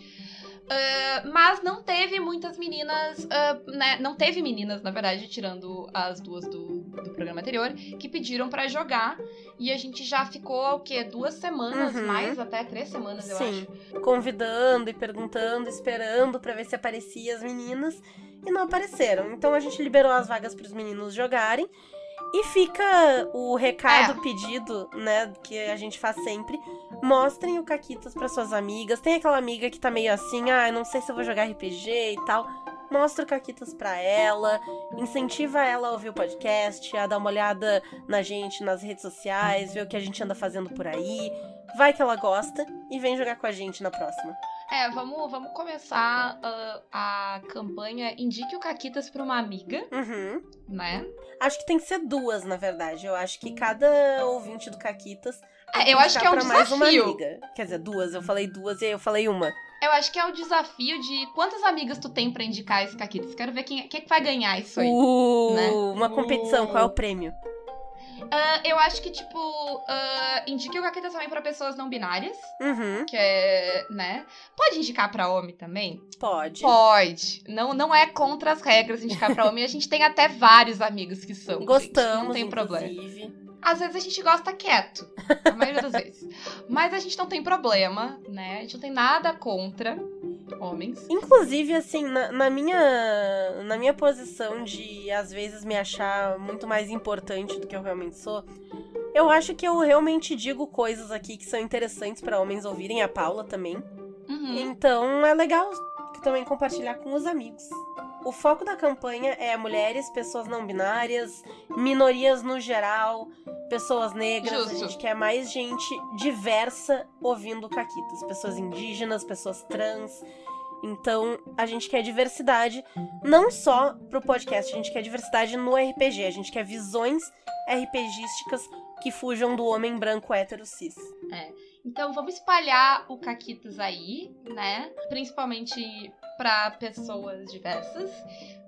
Ah, mas não teve muitas meninas, ah, né? Não teve meninas, na verdade, tirando as duas do, do programa anterior, que pediram pra jogar. E a gente já ficou, o quê? Duas semanas, Uhum. mais até três semanas, eu Sim. acho. Convidando e perguntando, esperando pra ver se aparecia as meninas. E não apareceram. Então a gente liberou as vagas pros meninos jogarem. E fica o recado pedido, né, que a gente faz sempre. Mostrem o Caquitas para suas amigas. Tem aquela amiga que tá meio assim, ah, não sei se eu vou jogar RPG e tal. Mostra o Caquitas pra ela, incentiva ela a ouvir o podcast, a dar uma olhada na gente nas redes sociais, ver o que a gente anda fazendo por aí. Vai que ela gosta e vem jogar com a gente na próxima. É, vamos, vamos começar uh, a campanha Indique o Caquitas pra uma amiga, Uhum. né? Acho que tem que ser duas, na verdade. Eu acho que cada ouvinte do Caquitas. É, eu acho que é um pra mais uma desafio. amiga. Quer dizer, duas. Eu falei duas e aí eu falei uma. Eu acho que é o desafio de quantas amigas tu tem pra indicar esse Caquitas. Quero ver quem, quem é que vai ganhar isso aí. Uh, né? Uma competição. Qual é o prêmio? Ah, eu acho que, tipo, ah, indique o Caquitas também pra pessoas não binárias, Uhum. que é, né? Pode indicar pra homem também? Pode. Pode. Não, não é contra as regras indicar pra homem. A gente tem até vários amigos que são. gente. Gostamos, Não tem problema. inclusive. Às vezes a gente gosta quieto. A maioria das vezes. Mas a gente não tem problema, né? A gente não tem nada contra homens. Inclusive, assim, na, na minha na minha posição de, às vezes, me achar muito mais importante do que eu realmente sou, eu acho que eu realmente digo coisas aqui que são interessantes pra homens ouvirem, a Paula também. Uhum. Então é legal também compartilhar com os amigos. O foco da campanha é mulheres, pessoas não binárias, minorias no geral, pessoas negras. Justo. A gente quer mais gente diversa ouvindo Caquitas. Pessoas indígenas, pessoas trans. Então, a gente quer diversidade, não só pro podcast, a gente quer diversidade no RPG. A gente quer visões RPGísticas que fujam do homem branco hétero cis. Então vamos espalhar o Caquitas aí, né? Principalmente pra pessoas diversas.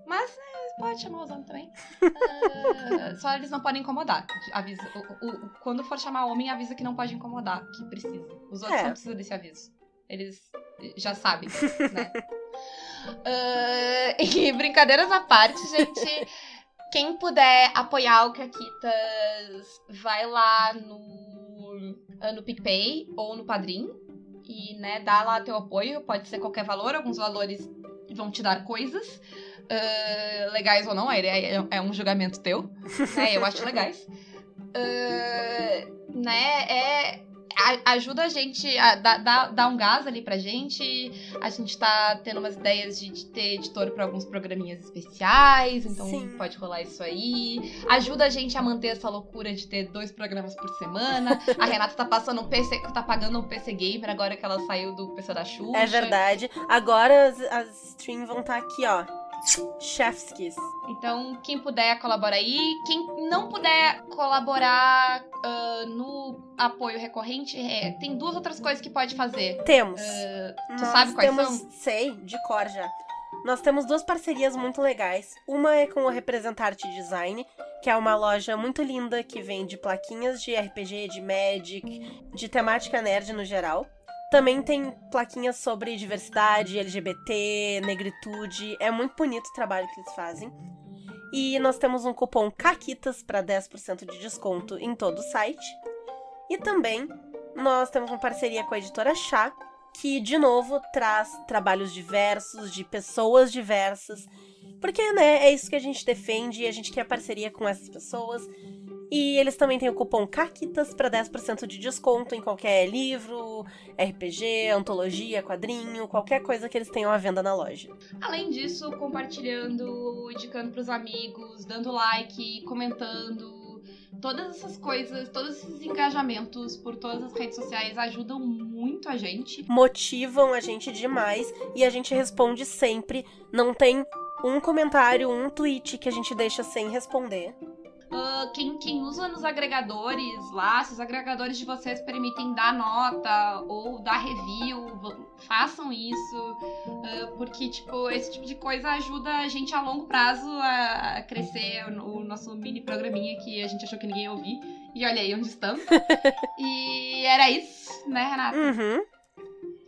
Mas é, pode chamar os homens também. Ah, só eles não podem incomodar. Avisa, o- o- quando for chamar homem, avisa que não pode incomodar, que precisa. Os outros É. não precisam desse aviso. Eles já sabem, né? Ah, e brincadeiras à parte, gente. Quem puder apoiar o Caquitas, vai lá no, no PicPay ou no Padrim. E, né, dá lá teu apoio. Pode ser qualquer valor, alguns valores vão te dar coisas. ah, legais ou não, é, é um julgamento teu. né, eu acho legais. Ah, né, é. A- Ajuda a gente a dar, dar, dar um gás ali pra gente. A gente tá tendo umas ideias de, de ter editor pra alguns programinhas especiais, então Sim. pode rolar isso aí. Ajuda a gente a manter essa loucura de ter dois programas por semana. A Renata tá passando um PC, tá pagando um PC Gamer agora que ela saiu do PC da Xuxa. É verdade. Agora as, as streams vão estar aqui, ó. Chef's Kiss. Então, quem puder, colabora aí. Quem não puder colaborar ah, no apoio recorrente, é, tem duas outras coisas que pode fazer. Temos. tu Nós sabe quais temos, são? Sei, de cor já. Nós temos duas parcerias muito legais. Uma é com o Representarte Design, que é uma loja muito linda que vende plaquinhas de RPG, de Magic, de temática nerd no geral. Também tem plaquinhas sobre diversidade, LGBT, negritude. É muito bonito o trabalho que eles fazem. E nós temos um cupom CAQUITAS para 10% de desconto em todo o site. E também nós temos uma parceria com a editora Chá, que de novo traz trabalhos diversos, de pessoas diversas. Porque, né, é isso que a gente defende e a gente quer parceria com essas pessoas. E eles também têm o cupom CAQUITAS para 10% de desconto em qualquer livro, RPG, antologia, quadrinho, qualquer coisa que eles tenham à venda na loja. Além disso, compartilhando, indicando pros amigos, dando like, comentando. Todas essas coisas, todos esses engajamentos por todas as redes sociais ajudam muito a gente. Motivam a gente demais e a gente responde sempre. Não tem um comentário, um tweet que a gente deixa sem responder. Ah, quem, quem usa nos agregadores lá, se os agregadores de vocês permitem dar nota ou dar review, façam isso. ah, porque, tipo, esse tipo de coisa ajuda a gente a longo prazo a, a crescer o, o nosso mini programinha que a gente achou que ninguém ia ouvir. E olha aí onde estamos. e era isso, né, Renata? Uhum.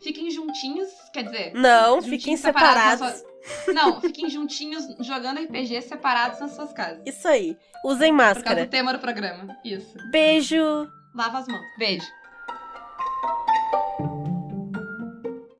Fiquem juntinhos, quer dizer. Não, fiquem nas separados. suas- Não, fiquem juntinhos jogando RPG separados nas suas casas. Isso aí. Usem Por causa máscara. do tema do programa. Isso. Beijo! Lava as mãos. Beijo.